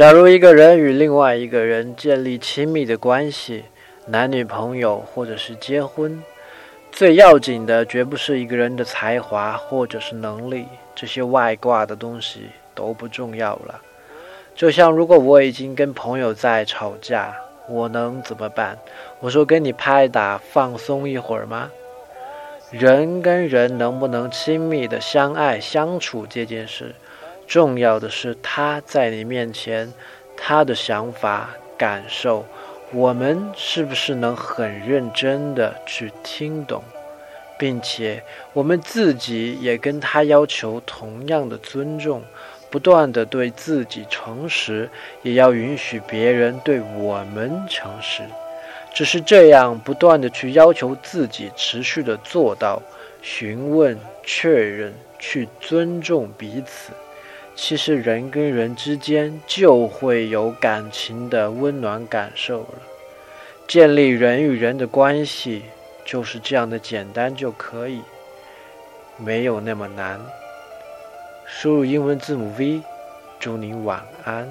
假如一个人与另外一个人建立亲密的关系，男女朋友或者是结婚，最要紧的绝不是一个人的才华或者是能力，这些外挂的东西都不重要了。就像如果我已经跟朋友在吵架，我能怎么办？我说跟你拍打放松一会儿吗？人跟人能不能亲密的相爱相处这件事，重要的是他在你面前，他的想法感受，我们是不是能很认真的去听懂，并且我们自己也跟他要求同样的尊重，不断的对自己诚实，也要允许别人对我们诚实。只是这样不断的去要求自己，持续的做到询问、确认、去尊重彼此，其实人跟人之间就会有感情的温暖感受了。建立人与人的关系就是这样的简单就可以，没有那么难。输入英文字母 V，祝你晚安。